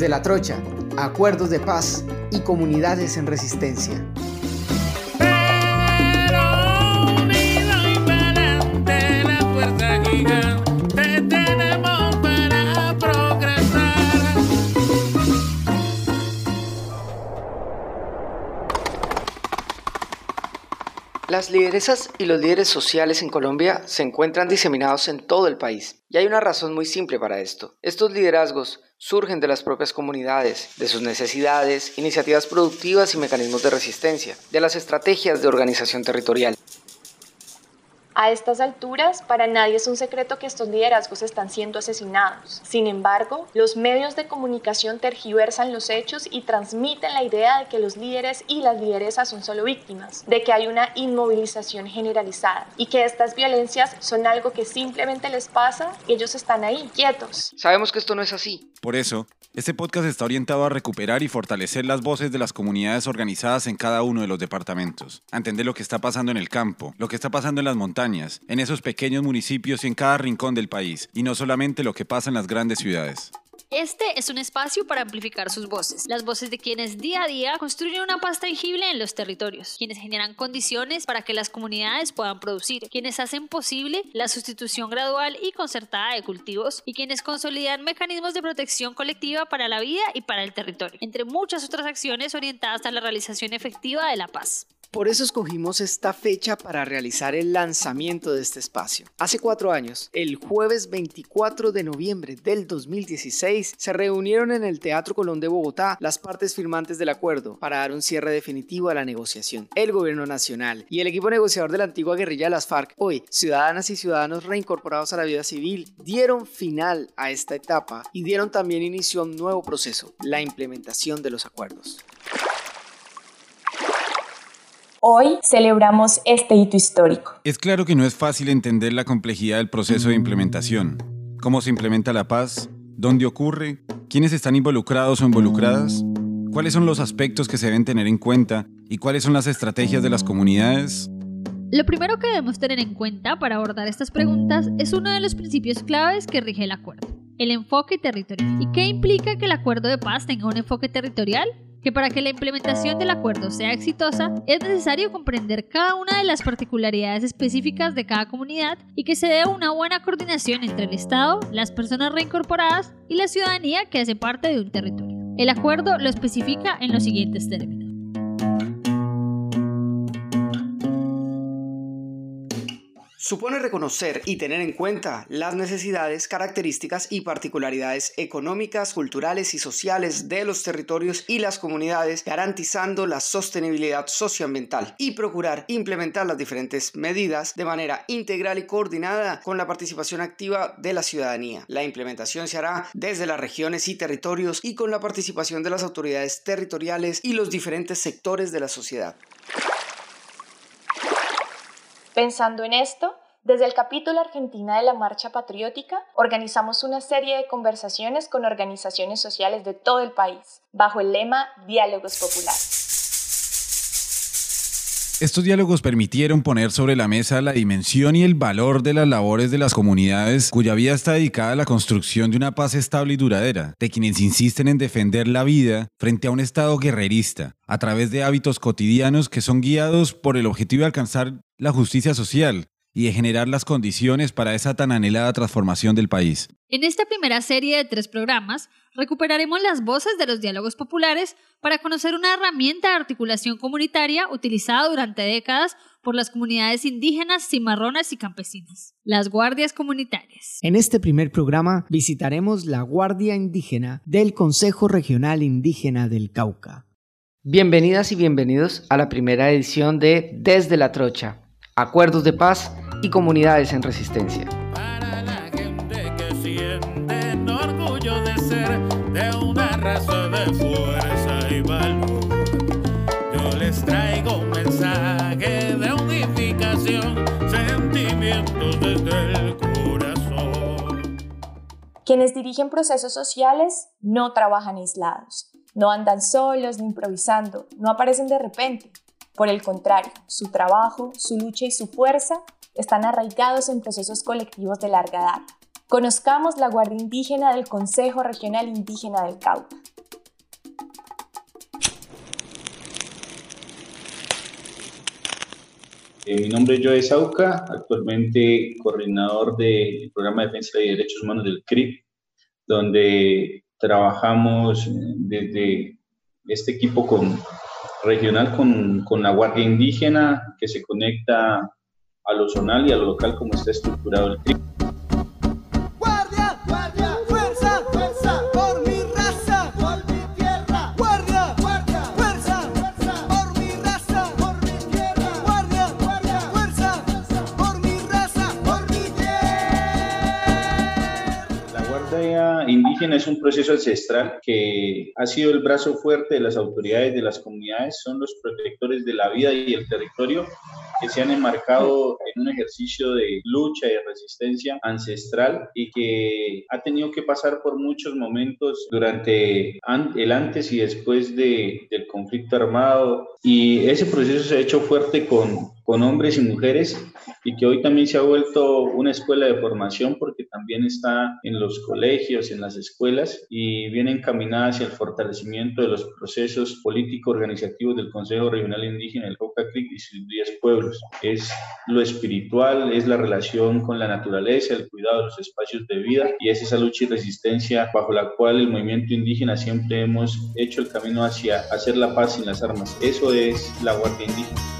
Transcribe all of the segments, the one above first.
Desde la trocha, acuerdos de paz y comunidades en resistencia. Las lideresas y los líderes sociales en Colombia se encuentran diseminados en todo el país. Y hay una razón muy simple para esto. Estos liderazgos surgen de las propias comunidades, de sus necesidades, iniciativas productivas y mecanismos de resistencia, de las estrategias de organización territorial. A estas alturas, para nadie es un secreto que estos liderazgos están siendo asesinados. Sin embargo, los medios de comunicación tergiversan los hechos y transmiten la idea de que los líderes y las lideresas son solo víctimas, de que hay una inmovilización generalizada y que estas violencias son algo que simplemente les pasa y ellos están ahí, quietos. Sabemos que esto no es así. Por eso, este podcast está orientado a recuperar y fortalecer las voces de las comunidades organizadas en cada uno de los departamentos, a entender lo que está pasando en el campo, lo que está pasando en las montañas, en esos pequeños municipios y en cada rincón del país, y no solamente lo que pasa en las grandes ciudades. Este es un espacio para amplificar sus voces, las voces de quienes día a día construyen una paz tangible en los territorios, quienes generan condiciones para que las comunidades puedan producir, quienes hacen posible la sustitución gradual y concertada de cultivos. Y quienes consolidan mecanismos de protección colectiva para la vida y para el territorio, entre muchas otras acciones orientadas a la realización efectiva de la paz. Por eso escogimos esta fecha para realizar el lanzamiento de este espacio. Hace cuatro años, el jueves 24 de noviembre del 2016, se reunieron en el Teatro Colón de Bogotá las partes firmantes del acuerdo para dar un cierre definitivo a la negociación. El gobierno nacional y el equipo negociador de la antigua guerrilla las FARC, hoy ciudadanas y ciudadanos reincorporados a la vida civil, dieron final a esta etapa y dieron también inicio a un nuevo proceso, la implementación de los acuerdos. Hoy celebramos este hito histórico. Es claro que no es fácil entender la complejidad del proceso de implementación. ¿Cómo se implementa la paz? ¿Dónde ocurre? ¿Quiénes están involucrados o involucradas? ¿Cuáles son los aspectos que se deben tener en cuenta? ¿Y cuáles son las estrategias de las comunidades? Lo primero que debemos tener en cuenta para abordar estas preguntas es uno de los principios claves que rige el acuerdo, el enfoque territorial. ¿Y qué implica que el acuerdo de paz tenga un enfoque territorial? Que para que la implementación del acuerdo sea exitosa es necesario comprender cada una de las particularidades específicas de cada comunidad y que se dé una buena coordinación entre el Estado, las personas reincorporadas y la ciudadanía que hace parte de un territorio. El acuerdo lo especifica en los siguientes términos. Supone reconocer y tener en cuenta las necesidades, características y particularidades económicas, culturales y sociales de los territorios y las comunidades, garantizando la sostenibilidad socioambiental y procurar implementar las diferentes medidas de manera integral y coordinada con la participación activa de la ciudadanía. La implementación se hará desde las regiones y territorios y con la participación de las autoridades territoriales y los diferentes sectores de la sociedad. Pensando en esto, desde el capítulo Argentina de la Marcha Patriótica, organizamos una serie de conversaciones con organizaciones sociales de todo el país, bajo el lema Diálogos Populares. Estos diálogos permitieron poner sobre la mesa la dimensión y el valor de las labores de las comunidades cuya vida está dedicada a la construcción de una paz estable y duradera, de quienes insisten en defender la vida frente a un Estado guerrerista, a través de hábitos cotidianos que son guiados por el objetivo de alcanzar la justicia social, y de generar las condiciones para esa tan anhelada transformación del país. En esta primera serie de tres programas, recuperaremos las voces de los diálogos populares para conocer una herramienta de articulación comunitaria utilizada durante décadas por las comunidades indígenas, cimarronas y campesinas, las guardias comunitarias. En este primer programa visitaremos la Guardia Indígena del Consejo Regional Indígena del Cauca. Bienvenidas y bienvenidos a la primera edición de Desde la Trocha, Acuerdos de Paz y comunidades en resistencia. Para la gente que siente orgullo de ser de una raza de fuerza y valor, yo les traigo un mensaje de unificación, sentimientos desde el corazón. Quienes dirigen procesos sociales no trabajan aislados, no andan solos ni improvisando, no aparecen de repente. Por el contrario, su trabajo, su lucha y su fuerza están arraigados en procesos colectivos de larga data. Conozcamos la Guardia Indígena del Consejo Regional Indígena del Cauca. Eh, mi nombre es Joe Sauca, actualmente coordinador del programa de defensa de derechos humanos del CRIP, donde trabajamos desde este equipo con, regional con, con la Guardia Indígena que se conecta a lo zonal y a lo local como está estructurado el CRIP. Indígena es un proceso ancestral que ha sido el brazo fuerte de las autoridades de las comunidades, son los protectores de la vida y el territorio que se han enmarcado en un ejercicio de lucha y resistencia ancestral y que ha tenido que pasar por muchos momentos durante el antes y después de, del conflicto armado. Y ese proceso se ha hecho fuerte con, con hombres y mujeres y que hoy también se ha vuelto una escuela de formación porque también está en los colegios, en las escuelas y viene encaminada hacia el fortalecimiento de los procesos político-organizativos del Consejo Regional Indígena del Cauca Creek y sus 10 pueblos. Es lo espiritual, es la relación con la naturaleza, el cuidado de los espacios de vida y es esa lucha y resistencia bajo la cual el movimiento indígena siempre hemos hecho el camino hacia hacer la paz sin las armas. Eso es la Guardia Indígena.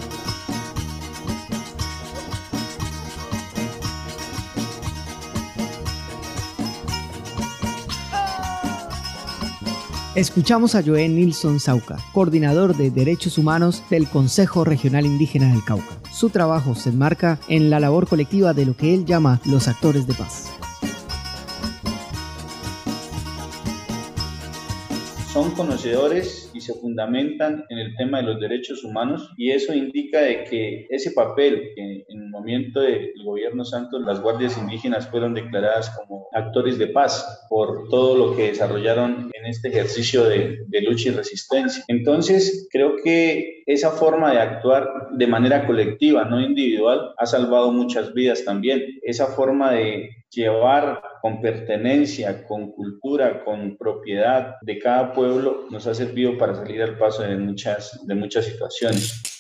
Escuchamos a Joé Nilsson Sauca, coordinador de Derechos Humanos del Consejo Regional Indígena del Cauca. Su trabajo se enmarca en la labor colectiva de lo que él llama los actores de paz. Son conocedores se fundamentan en el tema de los derechos humanos y eso indica de que ese papel que en el momento del gobierno Santos las guardias indígenas fueron declaradas como actores de paz por todo lo que desarrollaron en este ejercicio de, de lucha y resistencia. Entonces creo que esa forma de actuar de manera colectiva, no individual, ha salvado muchas vidas también. Esa forma de llevar con pertenencia, con cultura, con propiedad de cada pueblo, nos ha servido para salir al paso de muchas, de muchas situaciones.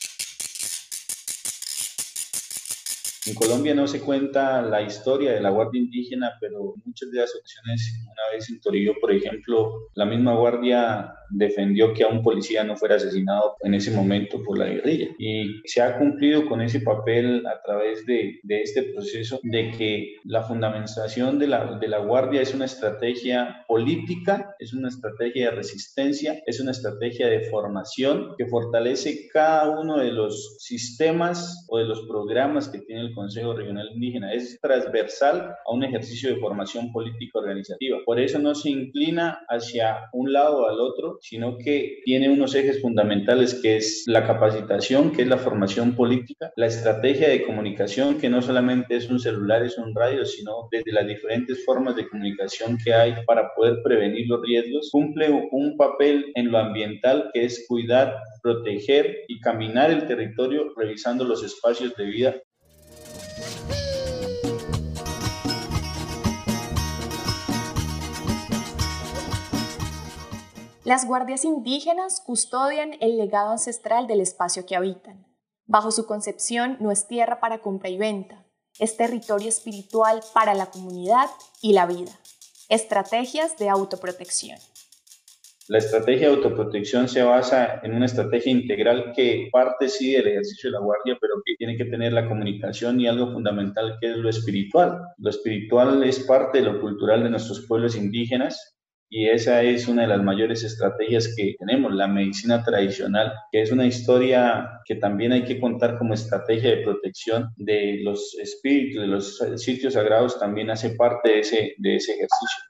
En Colombia no se cuenta la historia de la Guardia Indígena, pero muchas de las ocasiones, una vez en Torillo, por ejemplo, la misma Guardia defendió que a un policía no fuera asesinado en ese momento por la guerrilla. Y se ha cumplido con ese papel a través de, de este proceso de que la fundamentación de la, de la Guardia es una estrategia política, es una estrategia de resistencia, es una estrategia de formación que fortalece cada uno de los sistemas o de los programas que tiene el Consejo Regional Indígena. Es transversal a un ejercicio de formación política organizativa. Por eso no se inclina hacia un lado o al otro, sino que tiene unos ejes fundamentales que es la capacitación, que es la formación política, la estrategia de comunicación, que no solamente es un celular, es un radio, sino desde las diferentes formas de comunicación que hay para poder prevenir los riesgos, cumple un papel en lo ambiental que es cuidar, proteger y caminar el territorio revisando los espacios de vida Las guardias indígenas custodian el legado ancestral del espacio que habitan. Bajo su concepción, no es tierra para compra y venta, es territorio espiritual para la comunidad y la vida. Estrategias de autoprotección. La estrategia de autoprotección se basa en una estrategia integral que parte sí del ejercicio de la guardia, pero que tiene que tener la comunicación y algo fundamental que es lo espiritual. Lo espiritual es parte de lo cultural de nuestros pueblos indígenas y esa es una de las mayores estrategias que tenemos, la medicina tradicional, que es una historia que también hay que contar como estrategia de protección de los espíritus, de los sitios sagrados, también hace parte de ese, de ese ejercicio.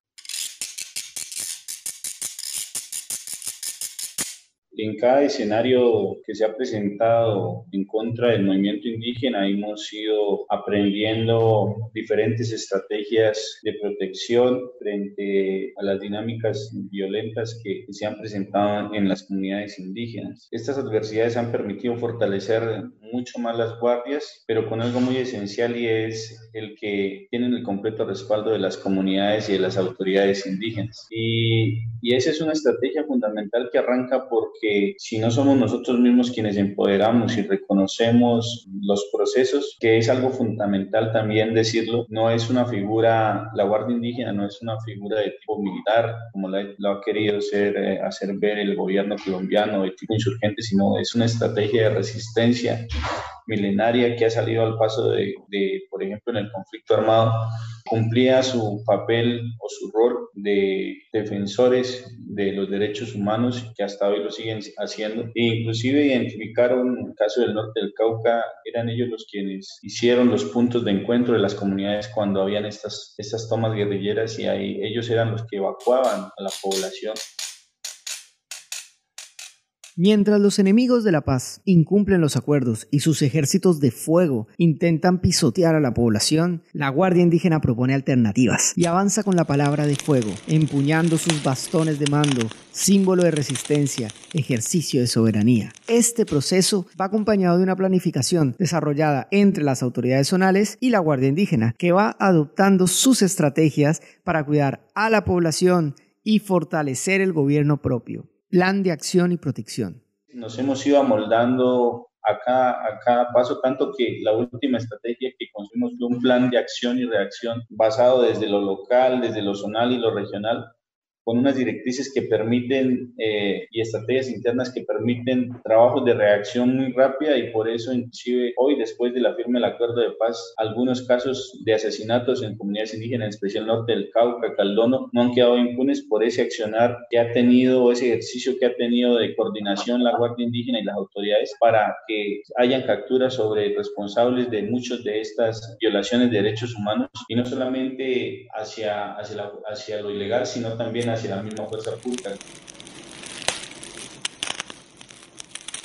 En cada escenario que se ha presentado en contra del movimiento indígena hemos ido aprendiendo diferentes estrategias de protección frente a las dinámicas violentas que se han presentado en las comunidades indígenas. Estas adversidades han permitido fortalecer mucho más las guardias, pero con algo muy esencial y es el que tienen el completo respaldo de las comunidades y de las autoridades indígenas. Y, esa es una estrategia fundamental que arranca porque si no somos nosotros mismos quienes empoderamos y reconocemos los procesos, que es algo fundamental también decirlo, no es una figura, la Guardia Indígena no es una figura de tipo militar, como lo ha querido ser, eh, hacer ver el gobierno colombiano de tipo insurgente, sino es una estrategia de resistencia milenaria que ha salido al paso de, por ejemplo, en el conflicto armado, cumplía su papel o su rol de defensores de los derechos humanos que hasta hoy lo siguen haciendo. E inclusive identificaron el caso del norte del Cauca, eran ellos los quienes hicieron los puntos de encuentro de las comunidades cuando habían estas, estas tomas guerrilleras y ahí ellos eran los que evacuaban a la población Mientras los enemigos de la paz incumplen los acuerdos y sus ejércitos de fuego intentan pisotear a la población, la Guardia Indígena propone alternativas y avanza con la palabra de fuego, empuñando sus bastones de mando, símbolo de resistencia, ejercicio de soberanía. Este proceso va acompañado de una planificación desarrollada entre las autoridades zonales y la Guardia Indígena, que va adoptando sus estrategias para cuidar a la población y fortalecer el gobierno propio plan de acción y protección. Nos hemos ido amoldando a cada, a cada paso, tanto que la última estrategia que construimos fue un plan de acción y reacción basado desde lo local, desde lo zonal y lo regional, con unas directrices que permiten eh, y estrategias internas que permiten trabajos de reacción muy rápida y por eso inclusive hoy después de la firma del acuerdo de paz algunos casos de asesinatos en comunidades indígenas, en especial norte del Cauca, Caldono, no han quedado impunes por ese accionar que ha tenido, ese ejercicio que ha tenido de coordinación la Guardia Indígena y las autoridades para que hayan capturas sobre responsables de muchas de estas violaciones de derechos humanos y no solamente hacia, hacia, hacia lo ilegal, sino también hacia la misma fuerza pública.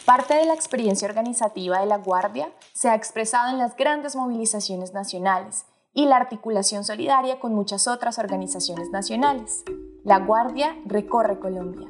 Parte de la experiencia organizativa de la Guardia se ha expresado en las grandes movilizaciones nacionales y la articulación solidaria con muchas otras organizaciones nacionales. La Guardia recorre Colombia.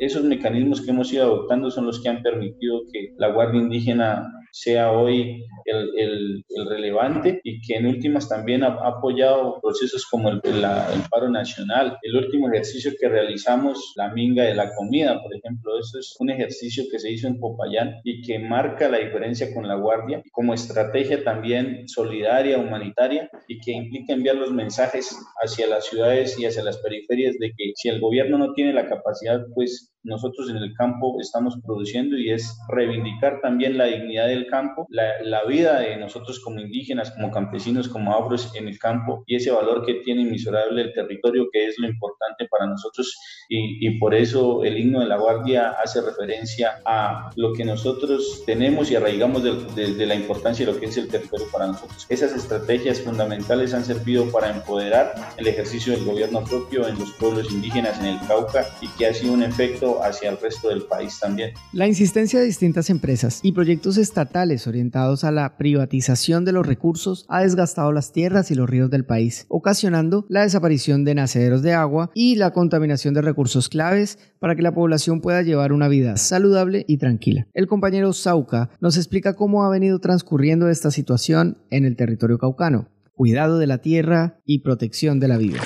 Esos mecanismos que hemos ido adoptando son los que han permitido que la Guardia Indígena sea hoy el, el, relevante y que en últimas también ha, apoyado procesos como el, el, paro nacional. El último ejercicio que realizamos, la minga de la comida, por ejemplo, eso es un ejercicio que se hizo en Popayán y que marca la diferencia con la Guardia como estrategia también solidaria, humanitaria y que implica enviar los mensajes hacia las ciudades y hacia las periferias de que si el gobierno no tiene la capacidad, pues nosotros en el campo estamos produciendo y es reivindicar también la dignidad del campo, la, la, vida de nosotros como indígenas, como campesinos, como afros en el campo y ese valor que tiene inmisurable el territorio que es lo importante para nosotros y, y por eso el himno de la guardia hace referencia a lo que nosotros tenemos y arraigamos de, de la importancia de lo que es el territorio para nosotros. Esas estrategias fundamentales han servido para empoderar el ejercicio del gobierno propio en los pueblos indígenas en el Cauca y que ha sido un efecto hacia el resto del país también. La insistencia de distintas empresas y proyectos estatales orientados a la privatización de los recursos ha desgastado las tierras y los ríos del país, ocasionando la desaparición de nacederos de agua y la contaminación de recursos claves para que la población pueda llevar una vida saludable y tranquila. El compañero Sauca nos explica cómo ha venido transcurriendo esta situación en el territorio caucano. Cuidado de la tierra y protección de la vida.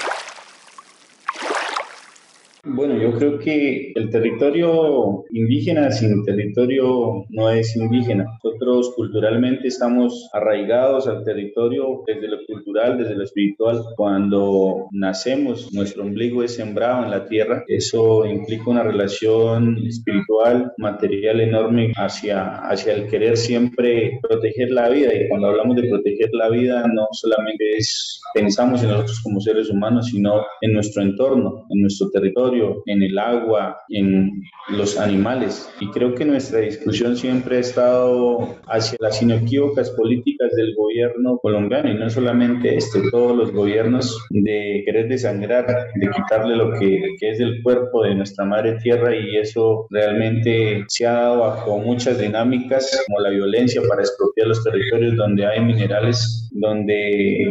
Bueno, yo creo que el territorio indígena sin territorio no es indígena. Nosotros culturalmente estamos arraigados al territorio desde lo cultural, desde lo espiritual. Cuando nacemos, nuestro ombligo es sembrado en la tierra. Eso implica una relación espiritual, material enorme hacia, hacia el querer siempre proteger la vida. Y cuando hablamos de proteger la vida, no solamente es pensamos en nosotros como seres humanos, sino en nuestro entorno, en nuestro territorio en el agua, en los animales. Y creo que nuestra discusión siempre ha estado hacia las inequívocas políticas del gobierno colombiano y no solamente este, todos los gobiernos de querer desangrar, de quitarle lo que, que es del cuerpo de nuestra madre tierra y eso realmente se ha dado bajo muchas dinámicas como la violencia para expropiar los territorios donde hay minerales donde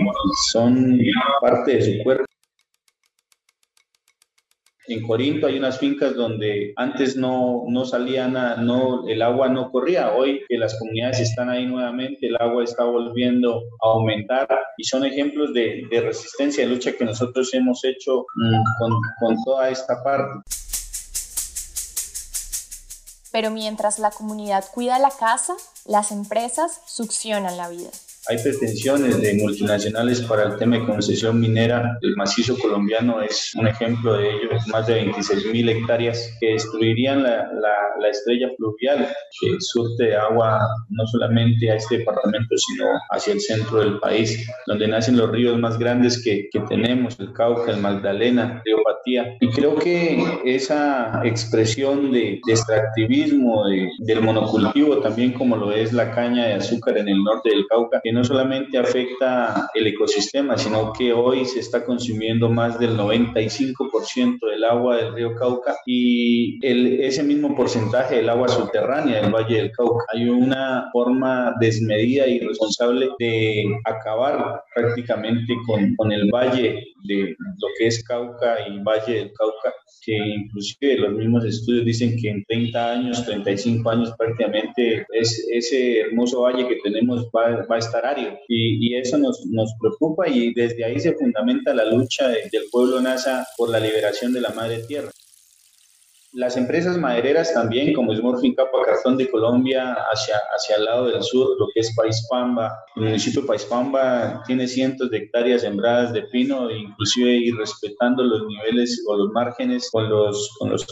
son parte de su cuerpo En Corinto hay unas fincas donde antes no, no salía nada, no, el agua no corría. Hoy que las comunidades están ahí nuevamente, el agua está volviendo a aumentar y son ejemplos de, de resistencia, de lucha que nosotros hemos hecho mm, con, con toda esta parte. Pero mientras la comunidad cuida la casa, las empresas succionan la vida. Hay pretensiones de multinacionales para el tema de concesión minera. El macizo colombiano es un ejemplo de ello. Más de 26 mil hectáreas que destruirían la, la, la, estrella fluvial que surte agua no solamente a este departamento, sino hacia el centro del país, donde nacen los ríos más grandes que, que tenemos, el Cauca, el Magdalena, el Río. Y creo que esa expresión de, de extractivismo, de, del monocultivo, también como lo es la caña de azúcar en el norte del Cauca, que no solamente afecta el ecosistema, sino que hoy se está consumiendo más del 95% del agua del río Cauca y el, ese mismo porcentaje del agua subterránea del Valle del Cauca. Hay una forma desmedida y responsable de acabar prácticamente con, con el valle de lo que es Cauca y Valle del Cauca, que inclusive los mismos estudios dicen que en 30 años, 35 años prácticamente es, ese hermoso valle que tenemos va, va a estar y, y, eso nos, nos preocupa y desde ahí se fundamenta la lucha de, del pueblo NASA por la liberación de la madre tierra. Las empresas madereras también, como es Morfincapa Cartón de Colombia, hacia, hacia el lado del sur, lo que es País Pamba. El municipio de País Pamba tiene cientos de hectáreas sembradas de pino, inclusive ir respetando los niveles o los márgenes con los, con los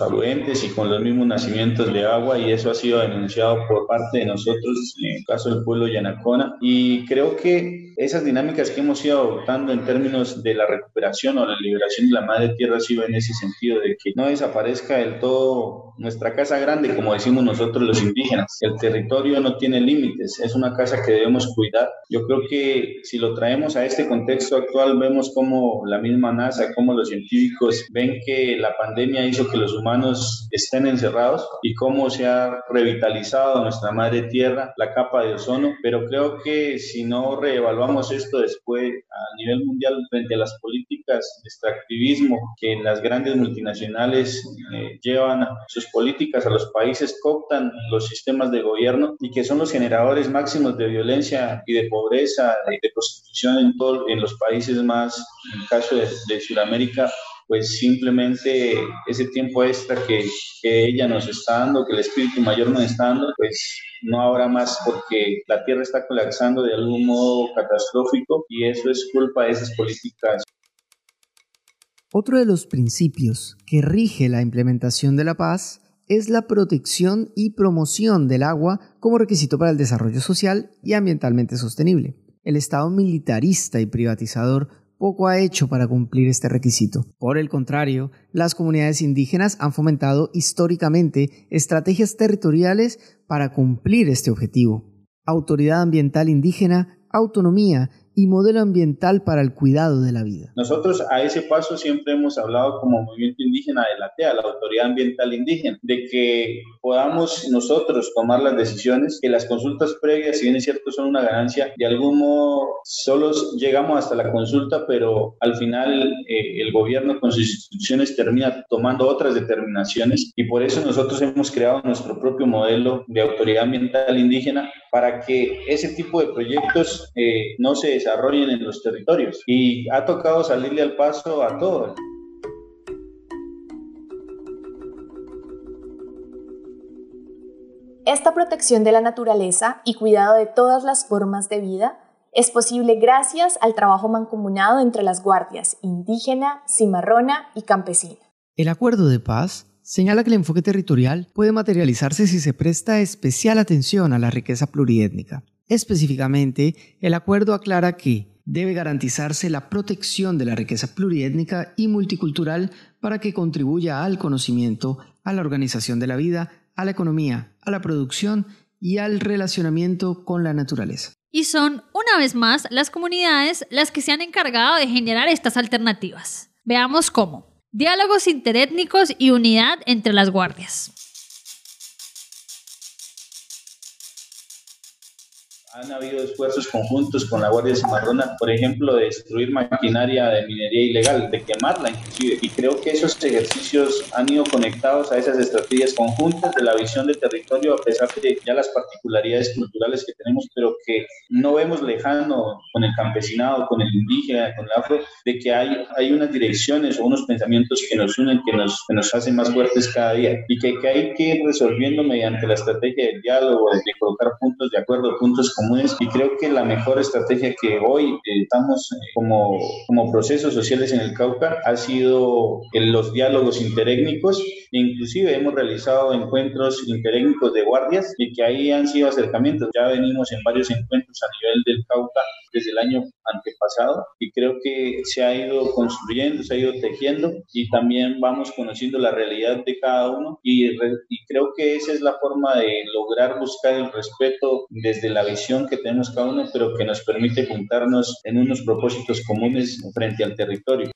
y con los mismos nacimientos de agua, y eso ha sido denunciado por parte de nosotros, en el caso del pueblo Yanacona. Y creo que esas dinámicas que hemos ido adoptando en términos de la recuperación o la liberación de la madre tierra ha sido en ese sentido, de que no desaparezca del todo nuestra casa grande, como decimos nosotros los indígenas. El territorio no tiene límites, es una casa que debemos cuidar. Yo creo que si lo traemos a este contexto actual, vemos como la misma NASA, como los científicos ven que la pandemia hizo que los humanos estén encerrados y cómo se ha revitalizado nuestra madre tierra, la capa de ozono, pero creo que si no reevaluamos esto después a nivel mundial frente a las políticas de extractivismo que las grandes multinacionales eh, llevan llevan sus políticas a los países, cooptan los sistemas de gobierno y que son los generadores máximos de violencia y de pobreza, de, de prostitución en, todo, en los países más, en el caso de, Sudamérica, pues simplemente ese tiempo extra que, ella nos está dando, que el espíritu mayor nos está dando, pues no habrá más porque la tierra está colapsando de algún modo catastrófico y eso es culpa de esas políticas otro de los principios que rige la implementación de la paz es la protección y promoción del agua como requisito para el desarrollo social y ambientalmente sostenible. El Estado militarista y privatizador poco ha hecho para cumplir este requisito. Por el contrario, las comunidades indígenas han fomentado históricamente estrategias territoriales para cumplir este objetivo. Autoridad ambiental indígena, autonomía y modelo ambiental para el cuidado de la vida. Nosotros a ese paso siempre hemos hablado como movimiento indígena de la TEA, la Autoridad Ambiental Indígena, de que podamos nosotros tomar las decisiones, que las consultas previas, si bien es cierto, son una ganancia, de algún modo solo llegamos hasta la consulta, pero al final eh, el gobierno con sus instituciones termina tomando otras determinaciones y por eso nosotros hemos creado nuestro propio modelo de autoridad ambiental indígena para que ese tipo de proyectos eh, no se desarrollen en los territorios. Y ha tocado salirle al paso a todo. Esta protección de la naturaleza y cuidado de todas las formas de vida es posible gracias al trabajo mancomunado entre las guardias indígena, cimarrona y campesina. El acuerdo de paz señala que el enfoque territorial puede materializarse si se presta especial atención a la riqueza pluriétnica. Específicamente, el acuerdo aclara que debe garantizarse la protección de la riqueza pluriétnica y multicultural para que contribuya al conocimiento, a la organización de la vida, a la economía, a la producción y al relacionamiento con la naturaleza. Y son, una vez más, las comunidades las que se han encargado de generar estas alternativas. Veamos cómo. Diálogos interétnicos y unidad entre las guardias. Han habido esfuerzos conjuntos con la Guardia Cimarrona, por ejemplo, de destruir maquinaria de minería ilegal, de quemarla inclusive. Y creo que esos ejercicios han ido conectados a esas estrategias conjuntas de la visión de territorio, a pesar de ya las particularidades culturales que tenemos, pero que no vemos lejano con el campesinado, con el indígena, con el afro, de que hay, hay unas direcciones o unos pensamientos que nos unen, que nos, que nos hacen más fuertes cada día y que, que hay que ir resolviendo mediante la estrategia del diálogo, de colocar puntos de acuerdo, puntos comunes. Y creo que la mejor estrategia que hoy eh, estamos eh, como, como procesos sociales en el Cauca ha sido los diálogos interétnicos. Inclusive hemos realizado encuentros interétnicos de guardias y que ahí han sido acercamientos. Ya venimos en varios encuentros a nivel del Cauca desde el año antepasado y creo que se ha ido construyendo, se ha ido tejiendo y también vamos conociendo la realidad de cada uno y, y creo que esa es la forma de lograr buscar el respeto desde la visión que tenemos cada uno, pero que nos permite juntarnos en unos propósitos comunes frente al territorio.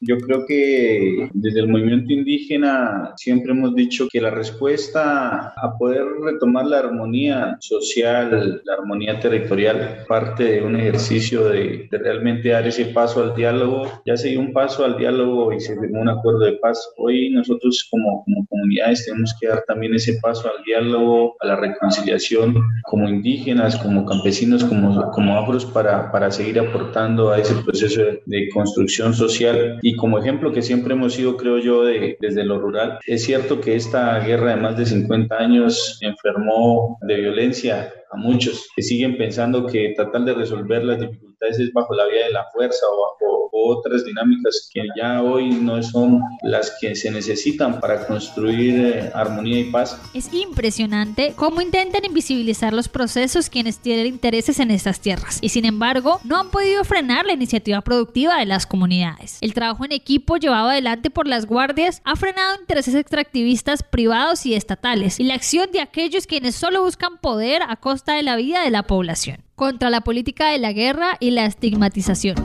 Yo creo que desde el movimiento indígena siempre hemos dicho que la respuesta a poder retomar la armonía social, la armonía territorial, parte de un ejercicio de, realmente dar ese paso al diálogo. Ya se dio un paso al diálogo y se firmó un acuerdo de paz. Hoy nosotros como, comunidades tenemos que dar también ese paso al diálogo, a la reconciliación, como indígenas, como campesinos, como, como afros, para, para seguir aportando a ese proceso de, construcción social como ejemplo que siempre hemos sido, creo yo, de, desde lo rural, es cierto que esta guerra de más de 50 años enfermó de violencia a muchos que siguen pensando que tratar de resolver las dificultades es bajo la vía de la fuerza o bajo otras dinámicas que ya hoy no son las que se necesitan para construir eh, armonía y paz. Es impresionante cómo intentan invisibilizar los procesos quienes tienen intereses en estas tierras y sin embargo no han podido frenar la iniciativa productiva de las comunidades. El trabajo en equipo llevado adelante por las guardias ha frenado intereses extractivistas privados y estatales y la acción de aquellos quienes solo buscan poder a costa de la vida de la población contra la política de la guerra y la estigmatización.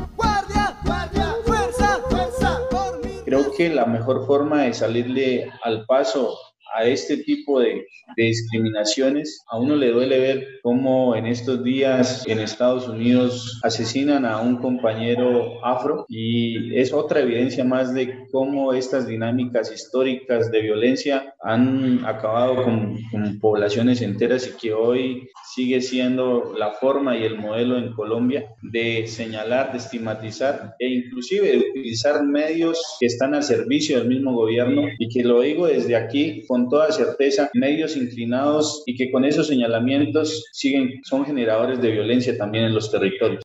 Creo que la mejor forma de salirle al paso a este tipo de, discriminaciones. A uno le duele ver cómo en estos días en Estados Unidos asesinan a un compañero afro y es otra evidencia más de cómo estas dinámicas históricas de violencia han acabado con, con poblaciones enteras y que hoy sigue siendo la forma y el modelo en Colombia de señalar, de estigmatizar e inclusive de utilizar medios que están al servicio del mismo gobierno y que lo digo desde aquí con toda certeza, medios inclinados y que con esos señalamientos siguen, son generadores de violencia también en los territorios.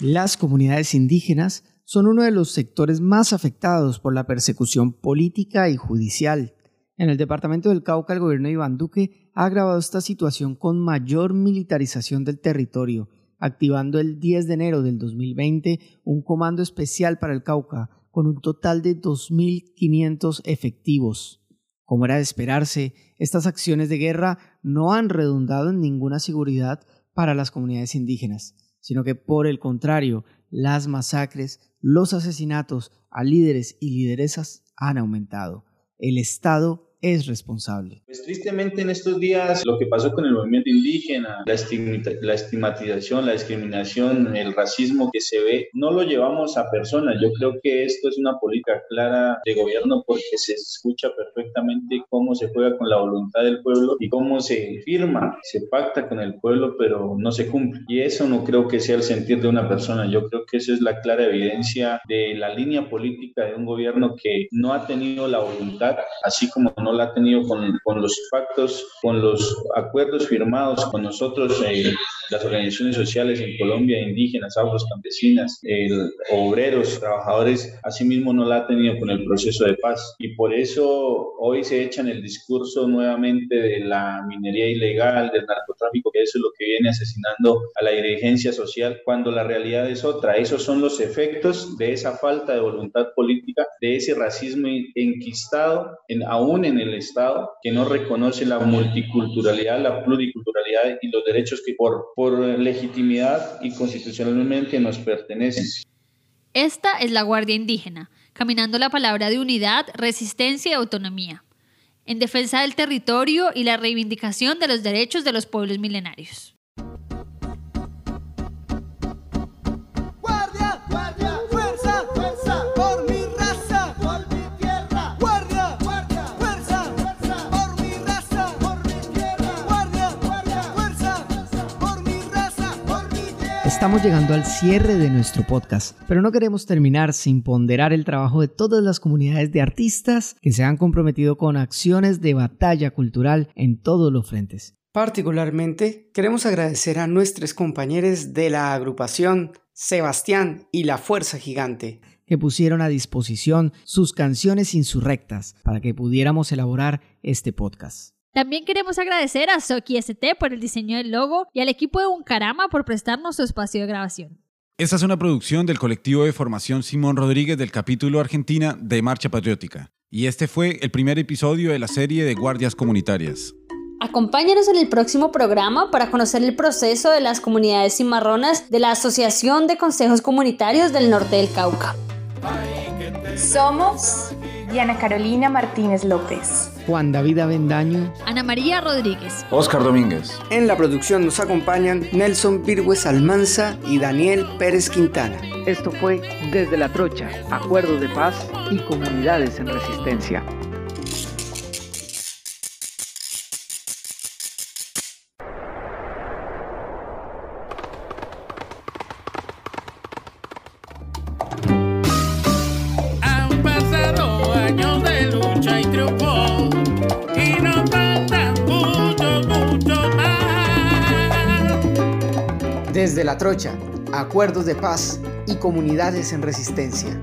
Las comunidades indígenas son uno de los sectores más afectados por la persecución política y judicial. En el departamento del Cauca, el gobierno de Iván Duque ha agravado esta situación con mayor militarización del territorio, activando el 10 de enero del 2020 un comando especial para el Cauca, con un total de 2.500 efectivos. Como era de esperarse, estas acciones de guerra no han redundado en ninguna seguridad para las comunidades indígenas, sino que por el contrario, las masacres, los asesinatos a líderes y lideresas han aumentado. El Estado es responsable? Pues tristemente en estos días lo que pasó con el movimiento indígena, la, la estigmatización, la discriminación, el racismo que se ve, no lo llevamos a personas. Yo creo que esto es una política clara de gobierno porque se escucha perfectamente cómo se juega con la voluntad del pueblo y cómo se firma, se pacta con el pueblo, pero no se cumple. Y eso no creo que sea el sentir de una persona. Yo creo que eso es la clara evidencia de la línea política de un gobierno que no ha tenido la voluntad, así como no la ha tenido con, con los pactos, con los acuerdos firmados con nosotros, eh, las organizaciones sociales en Colombia, indígenas, afros, campesinas, obreros, trabajadores, asimismo no la ha tenido con el proceso de paz. Y por eso hoy se echan el discurso nuevamente de la minería ilegal, del narcotráfico, que eso es lo que viene asesinando a la dirigencia social, cuando la realidad es otra. Esos son los efectos de esa falta de voluntad política, de ese racismo enquistado en, aún en el Estado, que no reconoce la multiculturalidad, la pluriculturalidad y los derechos que por legitimidad y constitucionalmente nos pertenecen. Esta es la Guardia Indígena, caminando la palabra de unidad, resistencia y autonomía. en defensa del territorio y la reivindicación de los derechos de los pueblos milenarios. Estamos llegando al cierre de nuestro podcast, pero no queremos terminar sin ponderar el trabajo de todas las comunidades de artistas que se han comprometido con acciones de batalla cultural en todos los frentes. Particularmente, queremos agradecer a nuestros compañeros de la agrupación Sebastián y La Fuerza Gigante, que pusieron a disposición sus canciones insurrectas para que pudiéramos elaborar este podcast. También queremos agradecer a Soki ST por el diseño del logo y al equipo de Uncarama por prestarnos su espacio de grabación. Esta es una producción del colectivo de formación Simón Rodríguez del capítulo Argentina de Marcha Patriótica. Y este fue el primer episodio de la serie de Guardias Comunitarias. Acompáñanos en el próximo programa para conocer el proceso de las comunidades cimarronas de la Asociación de Consejos Comunitarios del Norte del Cauca. Somos Diana Carolina Martínez López. Juan David Avendaño. Ana María Rodríguez. Oscar Domínguez. En la producción nos acompañan Nelson Virgües Almanza y Daniel Pérez Quintana. Esto fue Desde la Trocha, Acuerdos de Paz y Comunidades en Resistencia. La Trocha, acuerdos de paz y comunidades en resistencia.